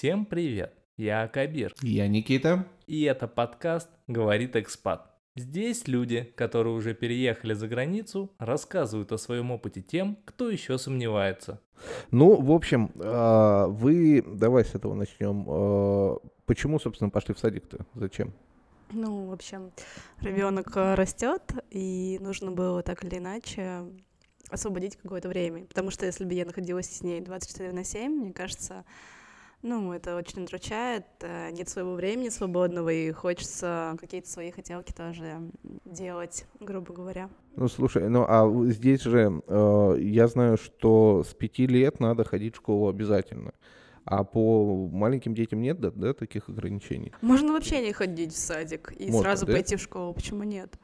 Всем привет! Я Акабир. Я Никита. И это подкаст «Говорит экспат». Здесь люди, которые уже переехали за границу, рассказывают о своем опыте тем, кто еще сомневается. Ну, в общем, а, вы, давай с этого начнем. А, почему, собственно, пошли в садик-то? Зачем? Ну, в общем, ребенок растет, и нужно было так или иначе освободить какое-то время. Потому что если бы я находилась с ней 24 на 7, мне кажется, ну, это очень удручает, э, нет своего времени свободного, и хочется какие-то свои хотелки тоже делать, грубо говоря. Ну, слушай, ну а здесь же э, я знаю, что с пяти лет надо ходить в школу обязательно. А по маленьким детям нет, да, да таких ограничений? Можно вообще не ходить в садик и Можно, сразу да? пойти в школу. Почему нет?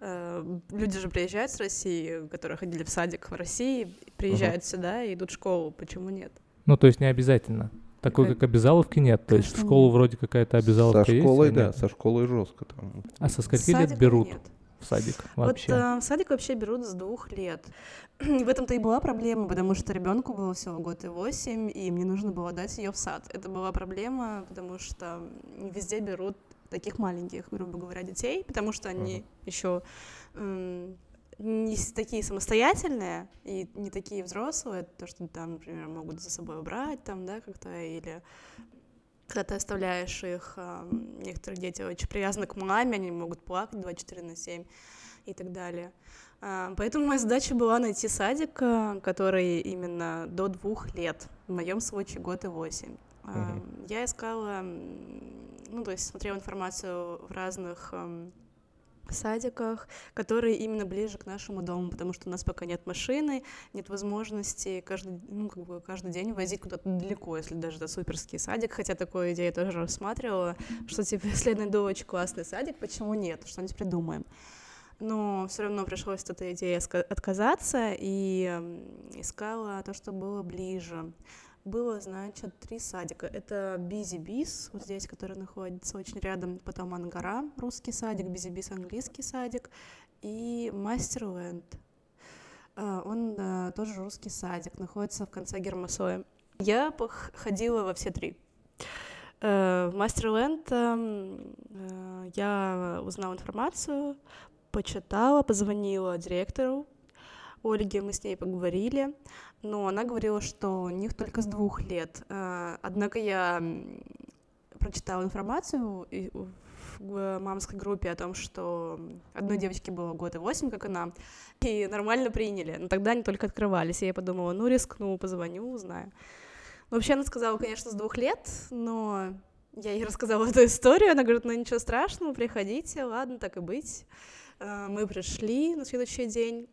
Э, Люди же приезжают с России, которые ходили в садик в России, приезжают сюда и идут в школу. Почему нет? Ну, то есть не обязательно. Такой, как обязаловки нет. То есть в школу вроде какая-то обязаловка Со есть, школой, а да, со школой жестко там. А со скольки лет берут нет. в садик вообще? Вот э, в садик вообще берут с двух лет. В этом-то и была проблема, потому что ребенку было всего год и восемь, и мне нужно было дать ее в сад. Это была проблема, потому что не везде берут таких маленьких, грубо говоря, детей, потому что они еще не такие самостоятельные и не такие взрослые, то, что там, например, могут за собой убрать там, да, как-то, или когда ты оставляешь их, ам, некоторые дети очень привязаны к маме, они могут плакать 24 на 7 и так далее. А, Поэтому моя задача была найти садик, а, который именно до двух лет, в моем случае год и восемь. А, Мгм. Я искала, ну, то есть смотрела информацию в разных садиках, которые именно ближе к нашему дому, потому что у нас пока нет машины, нет возможности каждый, ну, как бы каждый день возить куда-то далеко, если даже это суперский садик, хотя такую идею я тоже рассматривала, что типа, если найду очень классный садик, почему нет, что-нибудь придумаем. Но все равно пришлось от этой идеи отказаться и искала то, что было ближе. Было, значит, три садика. Это Busy Bees, вот здесь, который находится очень рядом, потом Ангара, русский садик, Busy Bees, английский садик, и Masterland. Он а, тоже русский садик, находится в конце Гермасойи. Я ходила во все три. Э, В Мастерленд э, я узнала информацию, почитала, позвонила директору Ольге, мы с ней поговорили, но она говорила, что у них только с двух лет. Э, Однако я прочитала информацию в мамской группе о том, что одной девочке было год и восемь, как она, и нормально приняли. Но тогда они только открывались, и я подумала, ну, рискну, позвоню, узнаю. Вообще она сказала, конечно, с двух лет, но я ей рассказала эту историю, она говорит, ну ничего страшного, приходите, ладно, так и быть. Э, Мы пришли на следующий день,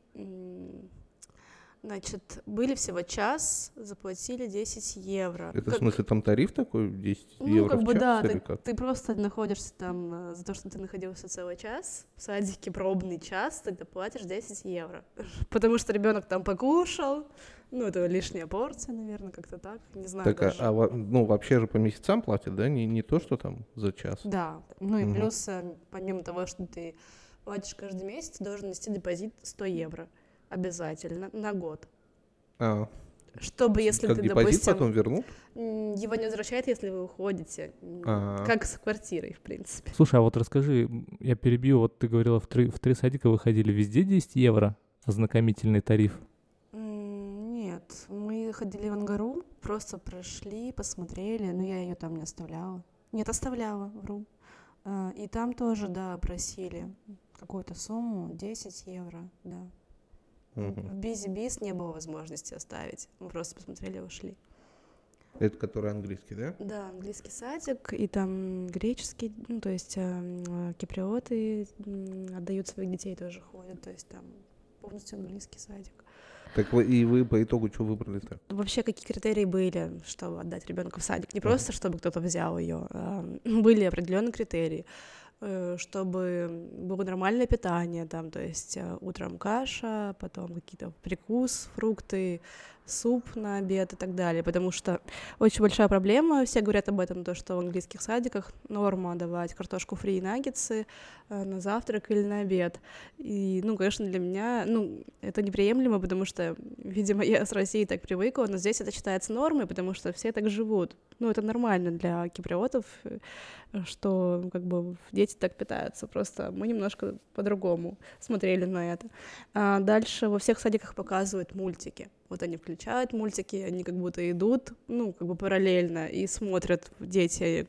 значит, были всего час, заплатили 10 евро. Это в Как- смысле там тариф такой 10 ну, евро как в бы час да, ты, как? ты просто находишься там э, за то, что ты находился целый час в садике, пробный час, ты платишь 10 евро. Потому что ребенок там покушал, ну, это лишняя порция, наверное, как-то так, не знаю Так, а, даже. а во- ну вообще же по месяцам платят, да? Не, не то, что там за час. Да, ну и Мгм. плюс, э, помимо того, что ты платишь каждый месяц, должен нести депозит 100 евро обязательно на год. А, Чтобы, если как ты, депозит допустим, потом вернут? его не возвращают, если вы уходите. М, А. Как с квартирой, в принципе. Слушай, а вот расскажи, я перебью, вот ты говорила, в три, в три садика вы ходили, везде 10 евро ознакомительный тариф? Нет, мы ходили в Ангару, просто прошли, посмотрели, но я ее там не оставляла. Нет, оставляла, вру. А, И там тоже, да, просили какую-то сумму, 10 евро, да. Мгм. В Бизи Бис не было возможности оставить. Мы просто посмотрели и ушли. Это который английский, да? Да, английский садик, и там греческий, ну, то есть э, киприоты отдают своих детей тоже ходят, то есть там полностью английский садик. Так вы, и вы по итогу что выбрали-то? Вообще, какие критерии были, чтобы отдать ребенка в садик? Не просто, чтобы кто-то взял ее, были определенные критерии, чтобы было нормальное питание, там, то есть э, утром каша, потом какие-то прикус, фрукты, суп на обед и так далее, потому что очень большая проблема, все говорят об этом, то, что в английских садиках норма давать картошку фри и наггетсы э, на завтрак или на обед. И, ну, конечно, для меня, ну, это неприемлемо, потому что, видимо, я с Россией так привыкла, но здесь это считается нормой, потому что все так живут. Ну, это нормально для киприотов, э, что, ну, как бы, дети так питаются, просто мы немножко по-другому смотрели на это. А дальше во всех садиках показывают мультики. Вот они включают мультики, они как будто идут, ну, как бы параллельно, и смотрят дети.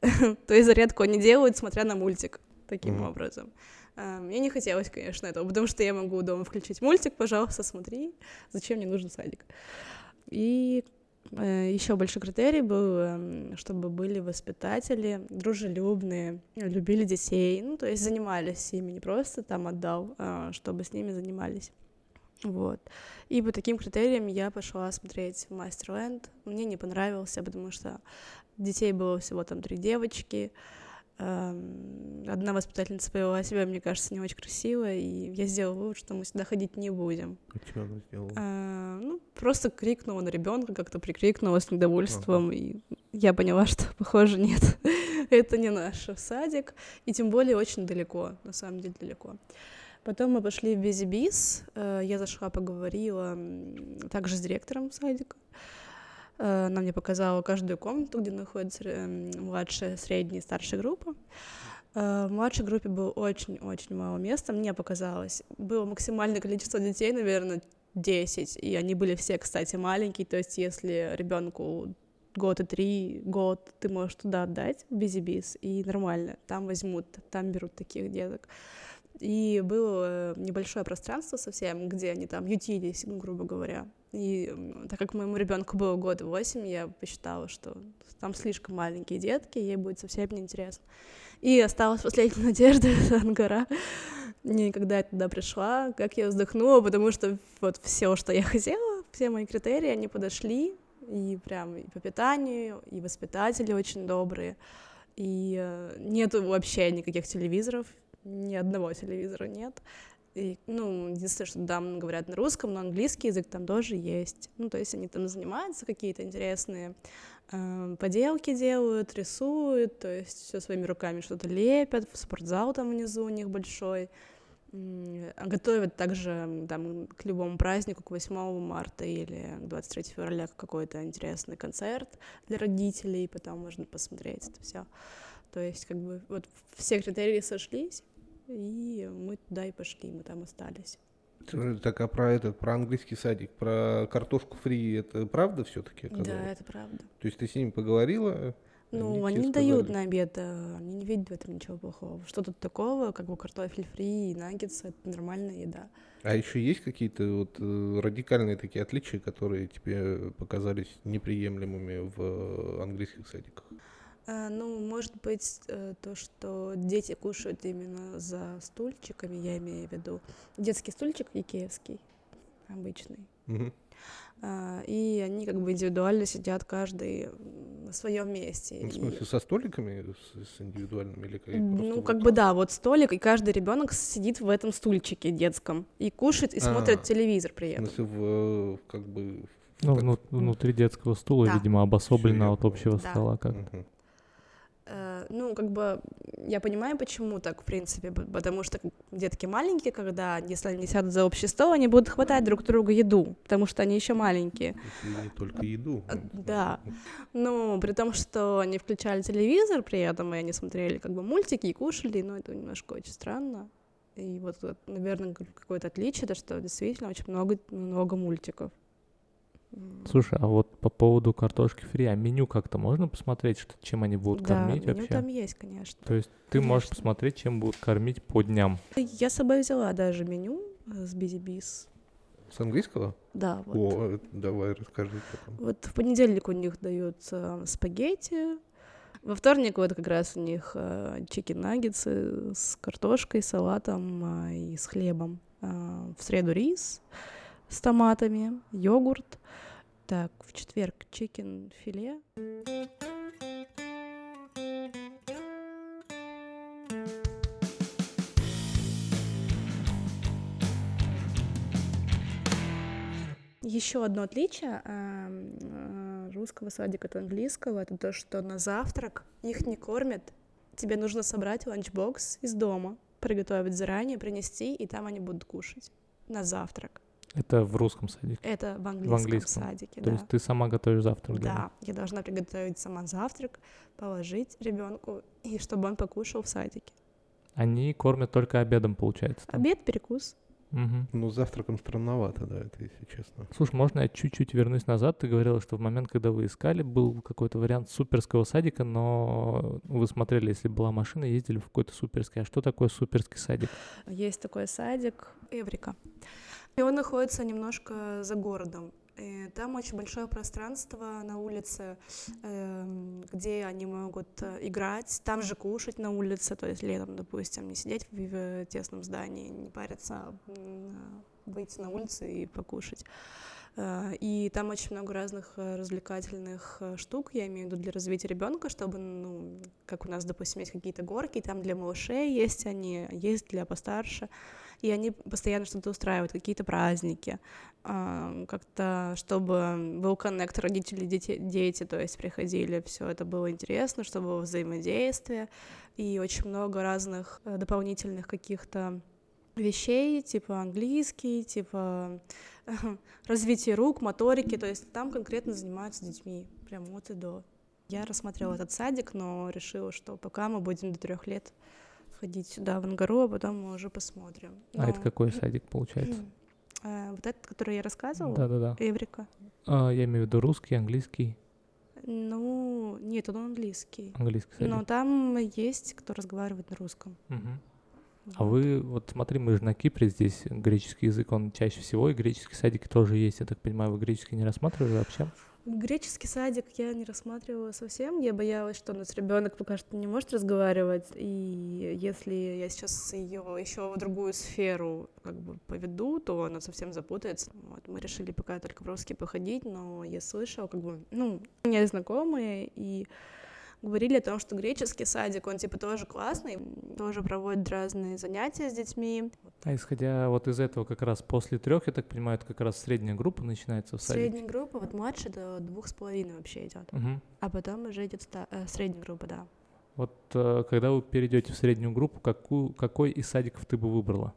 То есть зарядку они делают, смотря на мультик, таким mm-hmm. образом. А, мне не хотелось, конечно, этого, потому что я могу дома включить мультик, пожалуйста, смотри, зачем мне нужен садик. И э, еще большой критерий был, эм, чтобы были воспитатели дружелюбные, любили детей, ну, то есть занимались ими, не просто там отдал, а чтобы с ними занимались. Вот. И по таким критериям я пошла смотреть Мастерленд. Мне не понравился, потому что детей было всего там три девочки. Эм, одна воспитательница повела себя, мне кажется, не очень красиво, и я сделала вывод, что мы сюда ходить не будем. А что она сделала? А, ну, просто крикнула на ребенка, как-то прикрикнула с недовольством, ага. и я поняла, что, похоже, нет, это не наш садик, и тем более очень далеко, на самом деле далеко. Потом мы пошли в Визибис, э, я зашла, поговорила также с директором садика. Э, она мне показала каждую комнату, где находится эм, младшая, средняя и старшая группа. Э, в младшей группе было очень-очень мало места, мне показалось. Было максимальное количество детей, наверное, 10, и они были все, кстати, маленькие, то есть если ребенку год и три, год, ты можешь туда отдать, в Бизибис, и нормально, там возьмут, там берут таких деток и было небольшое пространство совсем, где они там ютились, грубо говоря. И так как моему ребенку было год восемь, я посчитала, что там слишком маленькие детки, ей будет совсем неинтересно. И осталась последняя надежда, Ангара. И когда я туда пришла, как я вздохнула, потому что вот все, что я хотела, все мои критерии, они подошли, и прям и по питанию, и воспитатели очень добрые, и э, нету вообще никаких телевизоров, ни одного телевизора нет. И, ну, единственное, что там говорят на русском, но английский язык там тоже есть. Ну, то есть они там занимаются, какие-то интересные э, поделки делают, рисуют, то есть все своими руками что-то лепят, спортзал там внизу у них большой. А готовят также там, к любому празднику, к 8 марта или к 23 февраля какой-то интересный концерт для родителей, потом можно посмотреть это все. То есть, как бы, вот все критерии сошлись, и мы туда и пошли, мы там остались. Так, а про этот, про английский садик, про картошку фри, это правда все-таки? Да, это правда. То есть ты с ними поговорила? Ну, они, не дают на обед, э, они не видят в этом ничего плохого. Что тут такого, как бы картофель фри и наггетсы, это нормальная еда. А еще есть какие-то вот э, радикальные такие отличия, которые тебе показались неприемлемыми в английских садиках? А, ну, может быть, э, то, что дети кушают именно за стульчиками, я имею в виду. Детский стульчик икеевский, обычный. Угу. И они как бы индивидуально сидят каждый на своем месте. Ну, в смысле, и... со столиками, с, с индивидуальными или как? Ну, вот... как бы да, вот столик, и каждый ребенок сидит в этом стульчике детском и кушает, и а, смотрит телевизор при этом. В смысле, в, как бы... Ну, вну- внутри детского стула, да. видимо, обособленно от общего да. стола как-то. Угу. Э, ну, как бы, я понимаю, почему так, в принципе, потому что детки маленькие, когда, если они сядут за общий стол, они будут хватать друг другу еду, потому что они еще маленькие. Не только еду. Э, да. Ну, при том, что они включали телевизор при этом, и они смотрели как бы мультики и кушали, ну, это немножко очень странно. И вот, наверное, какое-то отличие, то, что действительно очень много, много мультиков. Слушай, а вот по поводу картошки фри, а меню как-то можно посмотреть, что, чем они будут да, кормить меню вообще? там есть, конечно. То есть ты конечно. можешь посмотреть, чем будут кормить по дням? Я с собой взяла даже меню э, с Бизибис. С английского? Да. Вот. О, давай расскажи. Потом. Вот в понедельник у них даются спагетти, во вторник вот как раз у них э, чикен-наггетсы с картошкой, салатом э, и с хлебом. Э, в среду рис с томатами, йогурт. Так, в четверг чикен филе. еще одно отличие эм, э, русского садика от английского это то, что на завтрак их не кормят. Тебе нужно собрать ланчбокс из дома, приготовить заранее, принести, и там они будут кушать на завтрак. Это в русском садике? Это в английском, в английском. садике, То да. есть ты сама готовишь завтрак? Да, я должна приготовить сама завтрак, положить ребенку, и чтобы он покушал в садике. Они кормят только обедом, получается? Там? Обед, перекус. Угу. Ну, завтраком странновато, да, это если честно. Слушай, можно я чуть-чуть вернусь назад? Ты говорила, что в момент, когда вы искали, был какой-то вариант суперского садика, но вы смотрели, если была машина, ездили в какой-то суперский. А что такое суперский садик? Есть такой садик Эврика. И он находится немножко за городом. И там очень большое пространство на улице, э, где они могут э, играть, там же кушать на улице, то есть летом, допустим, не сидеть в, тесном здании, не париться, а выйти на улицу и покушать. Э, и там очень много разных э, развлекательных штук, я имею в виду для развития ребенка, чтобы, ну, как у нас, допустим, есть какие-то горки, там для малышей есть они, есть для постарше и они постоянно что-то устраивают, какие-то праздники, как-то, чтобы был коннект родители, дети, дети, то есть приходили, все это было интересно, чтобы было взаимодействие, и очень много разных э, дополнительных каких-то вещей, типа английский, типа развитие рук, моторики, то есть там конкретно занимаются детьми, прям от и до. Я рассмотрела этот садик, но решила, что пока мы будем до трех лет ходить сюда, в Ангару, а потом мы уже посмотрим. Но... А это какой садик получается? А, вот этот, который я рассказывала? Да-да-да. Эврика. А, я имею в виду русский, английский. Ну, нет, он английский. Английский садик. Но там есть, кто разговаривает на русском. Угу. Вот. А вы, вот смотри, мы же на Кипре, здесь греческий язык, он чаще всего, и греческий садик тоже есть. Я так понимаю, вы греческий не рассматривали вообще? Греческий садик я не рассматривала совсем. Я боялась, что у нас ребенок пока что не может разговаривать. И если я сейчас ее еще в другую сферу как бы поведу, то она совсем запутается. Вот, мы решили пока только в русский походить, но я слышала, как бы, ну, у знакомые, и говорили о том, что греческий садик, он типа тоже классный, тоже проводит разные занятия с детьми. А исходя вот из этого как раз после трех, я так понимаю, это как раз средняя группа начинается в садике? Средняя группа, вот младше до двух с половиной вообще идет. Угу. А потом уже идет ста- э, средняя группа, да. Вот э, когда вы перейдете в среднюю группу, какую, какой из садиков ты бы выбрала?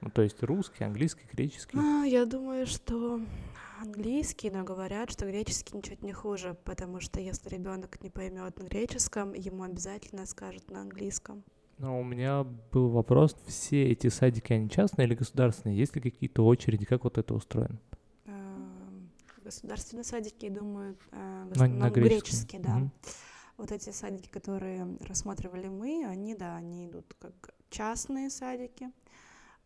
Ну, то есть русский, английский, греческий? А, я думаю, что английский, но говорят, что греческий ничуть не хуже, потому что если ребенок не поймет на греческом, ему обязательно скажут на английском. Но у меня был вопрос, все эти садики, они частные или государственные? Есть ли какие-то очереди, как вот это устроено? Эм, государственные садики, думаю, э, в основном на греческие, да. Угу. Вот эти садики, которые рассматривали мы, они, да, они идут как частные садики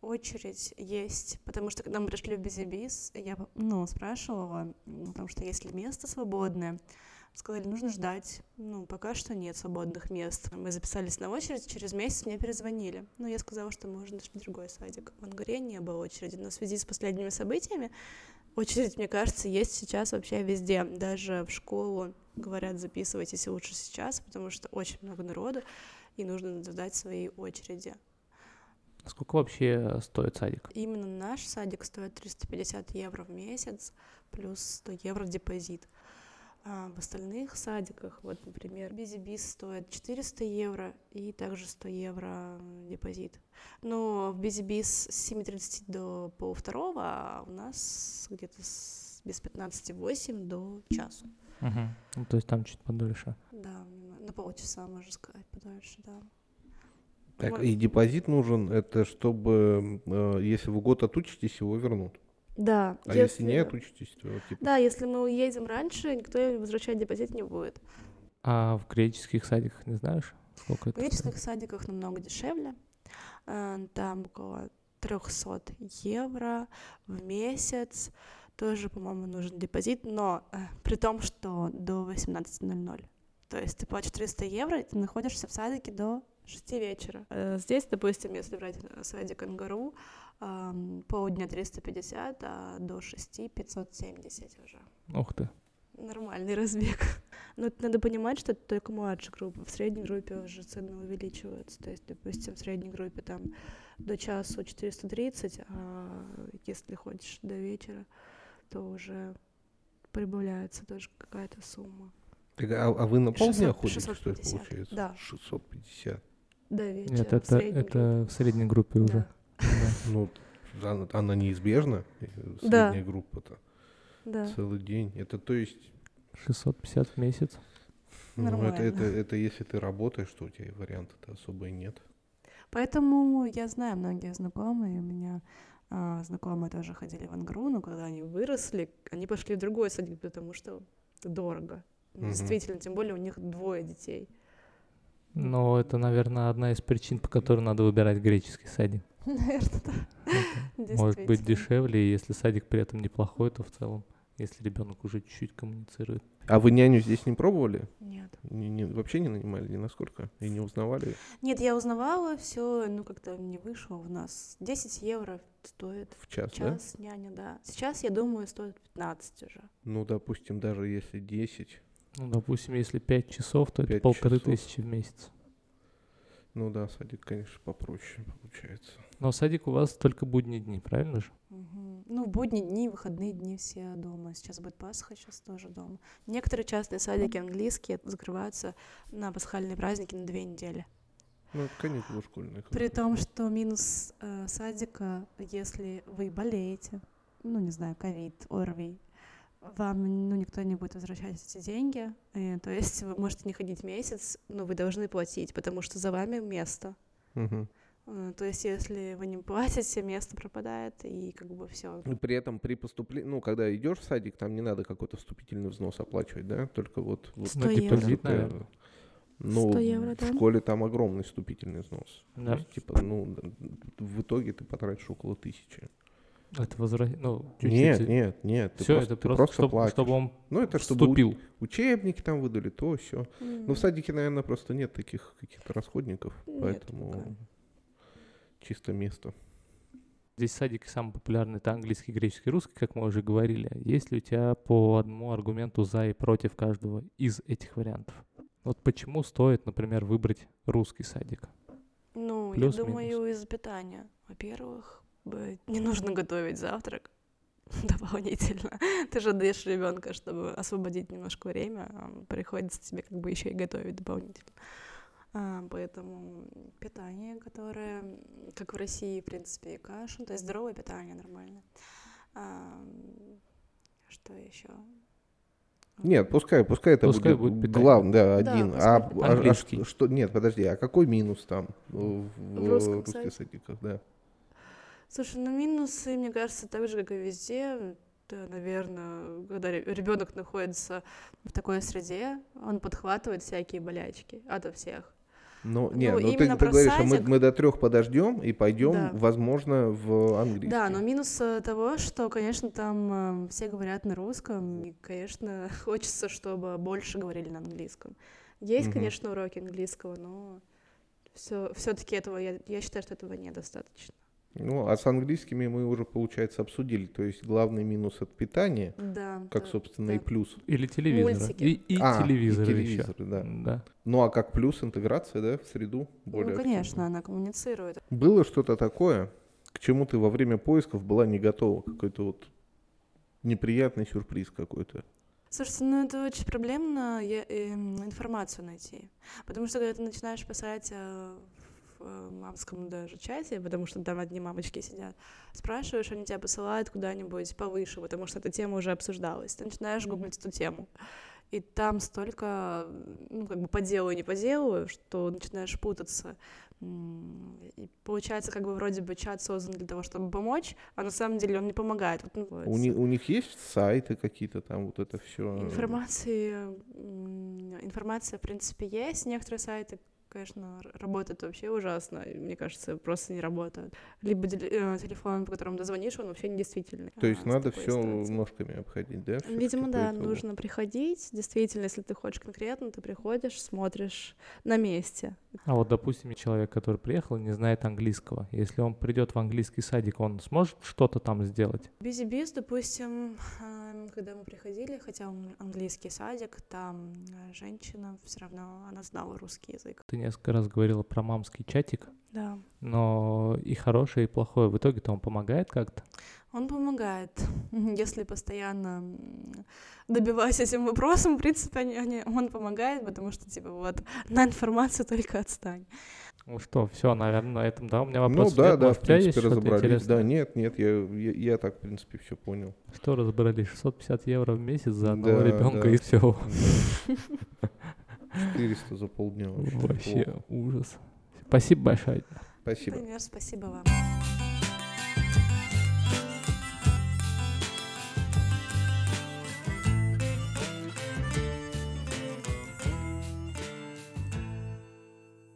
очередь есть, потому что когда мы пришли в Бизибис, я ну, спрашивала, потому что есть ли место свободное, сказали, нужно ждать. Ну, пока что нет свободных мест. Мы записались на очередь, через месяц мне перезвонили. Ну, я сказала, что можно в другой садик. В Ангаре не было очереди, но в связи с последними событиями очередь, мне кажется, есть сейчас вообще везде. Даже в школу говорят, записывайтесь лучше сейчас, потому что очень много народу, и нужно ждать своей очереди. Сколько вообще стоит садик? Именно наш садик стоит 350 евро в месяц, плюс 100 евро депозит. А в остальных садиках, вот, например, Бизибис стоит 400 евро и также 100 евро депозит. Но в Бизибис с 7.30 до полвторого, а у нас где-то с, без 15.8 до часу. Угу. Ну, то есть там чуть подольше. Да, на полчаса, можно сказать, подольше, да. Так, и депозит нужен, это чтобы, э, если вы год отучитесь, его вернут. Да. А если, если не отучитесь, то типа... Да, если мы уедем раньше, никто возвращать депозит не будет. А в греческих садиках не знаешь, сколько это? В греческих стоит? садиках намного дешевле. Э, там около 300 евро в месяц. Тоже, по-моему, нужен депозит, но э, при том, что до 18.00. То есть ты платишь 300 евро, и ты находишься в садике до 6 вечера. Э, здесь, допустим, если брать садик Ангару, полдня 350, а до 6 570 уже. Ух ты. Нормальный разбег. Но это надо понимать, что это только младшая группа. В средней группе уже цены увеличиваются. То есть, допустим, в средней группе там до часу 430, а если хочешь до вечера, то уже прибавляется тоже какая-то сумма. Так, а, а вы на полдня 600, ходите, что ли, 650, получается? да. 650. До вечера. Нет, в это, среднем это в средней группе же. уже. Да. Ну, она, она неизбежна, Да. средняя группа-то. Да. Целый день. Это то есть, 650 в месяц. ну, это, Нормально. это, это если ты работаешь, то у тебя вариантов-то особо и нет. Поэтому я знаю многие знакомые, у меня а, знакомые тоже ходили в Ангру, но когда они выросли, они пошли в другой садик, потому что дорого. Мгм. Действительно, тем более у них двое детей. Но это, наверное, одна из причин, по которой надо выбирать греческий садик. Наверное, да. Это может быть дешевле, и если садик при этом неплохой, то в целом, если ребенок уже чуть-чуть коммуницирует. А вы няню здесь не пробовали? Нет. Не- не- вообще не нанимали ни насколько? И не узнавали? Нет, я узнавала, все, ну как-то не вышло у нас. 10 евро стоит В час, да? час няня, да. Сейчас, я думаю, стоит 15 уже. Ну, допустим, даже если 10, Ну, допустим, если 5 часов, то это Пять полторы часов. тысячи в месяц. ну да, садик, конечно, попроще получается. Но садик у вас только будние дни, правильно же? Мгм. Ну, в будние дни, выходные дни все дома. Сейчас будет Пасха, сейчас тоже дома. Некоторые частные садики английские закрываются на пасхальные праздники на две недели. Ну, это каникулы школьные. При том, что минус э, садика, если вы болеете, ну, не знаю, ковид, ОРВИ, вам ну, никто не будет возвращать эти деньги. И, то есть вы можете не ходить месяц, но вы должны платить, потому что за вами место. Э, То есть, если вы не платите, место пропадает, и как бы все. И при этом при поступлении, ну, когда идешь в садик, там не надо какой-то вступительный взнос оплачивать, да? Только вот... вот 100 Ну, евро. депозит, э, наверное. Ну, 100 евро, в да? школе там огромный вступительный взнос. То Да. есть, типа, ну, в итоге ты потратишь около тысячи. Это возврат... Ну, чуть-чуть. Нет, нет, нет. Все, просто, это просто, чтобы, платишь. чтобы он Ну, это чтобы вступил. учебники там выдали, то все. М. Ну, в садике, наверное, просто нет таких каких-то расходников, Нет поэтому пока. чисто место. Здесь садики самый популярный это английский, греческий, русский, как мы уже говорили. Есть ли у тебя по одному аргументу за и против каждого из этих вариантов? Вот почему стоит, например, выбрать русский садик? Ну, Плюс, я думаю, из питания. Во-первых, не нужно готовить завтрак дополнительно. Ты же даешь ребенка, чтобы освободить немножко время, приходится тебе как бы еще и готовить дополнительно. А, поэтому питание, которое, как в России, в принципе, и каша, ну, то есть здоровое питание нормальное. А, что еще? Нет, пускай, пускай это Пускай будет, будет питание. главный, да, Да, один. пускай а, а- а что, нет, подожди, а какой минус там в, в русском русских садиках, да? Слушай, ну минусы, мне кажется, так же, как и везде. Да, наверное, когда ребенок находится в такой среде, он подхватывает всякие болячки ото всех. Ну, Ну, нет, ну ты, ты говоришь, что мы, садик. мы до трех подождем и пойдем, Да. возможно, в английский. Да, но минус э, того, что, конечно, там э, все говорят на русском, и, конечно, хочется, чтобы больше говорили на английском. Есть, Мгм. конечно, уроки английского, но все, все-таки этого я, я считаю, что этого недостаточно. Ну, а с английскими мы уже, получается, обсудили. То есть главный минус от питания, Да. как, да, собственно, да. и плюс. Или телевизора? Мультики. И, и А, и еще. телевизоры, да. да. Ну, а как плюс интеграция, да, в среду более Ну, конечно, она коммуницирует. Было что-то такое, к чему ты во время поисков была не готова? Какой-то вот неприятный сюрприз какой-то. Слушайте, ну это очень проблемно я- эм, информацию найти. Потому что когда ты начинаешь писать э, в э, мамском даже чате, потому что там одни мамочки сидят, спрашиваешь, они тебя посылают куда-нибудь повыше, потому что эта тема уже обсуждалась. Ты начинаешь гуглить эту тему. И там столько, ну, как бы по делу и не по делу, что начинаешь путаться. И получается, как бы вроде бы чат создан для того, чтобы помочь, а на самом деле он не помогает. Вот, ну, У, них, у них есть сайты какие-то там, вот это все. Информации, информация, в принципе, есть. Некоторые сайты, конечно, р- работают вообще ужасно. Мне кажется, просто не работают. Либо э, телефон, по которому ты звонишь, он вообще недействительный. То есть А, надо все ножками обходить, да? Видимо, да, итогу? нужно приходить. Действительно, если ты хочешь конкретно, ты приходишь, смотришь на месте. А вот, допустим, человек, который приехал не знает английского, если он придет в английский садик, он сможет что-то там сделать? Бизи Биз, допустим, эм, когда мы приходили, хотя он английский садик, там э, женщина все равно, она знала русский язык. Ты несколько раз говорила про мамский чатик. Да. но и хорошее, и плохое. В итоге-то он помогает как-то? Он помогает. Если постоянно добиваясь этим вопросом, в принципе, они, они, он помогает, потому что, типа, вот, на информацию только отстань. Ну что, все, наверное, на этом, да, у меня вопрос. Ну да, да, в принципе, разобрались. Да, нет, нет, я, я, я так, в принципе, все понял. Что разобрались? 650 евро в месяц за одного да, ребенка да, и все. 400 за полдня. Вообще, вообще ужас. Спасибо большое. Спасибо. Например, спасибо вам.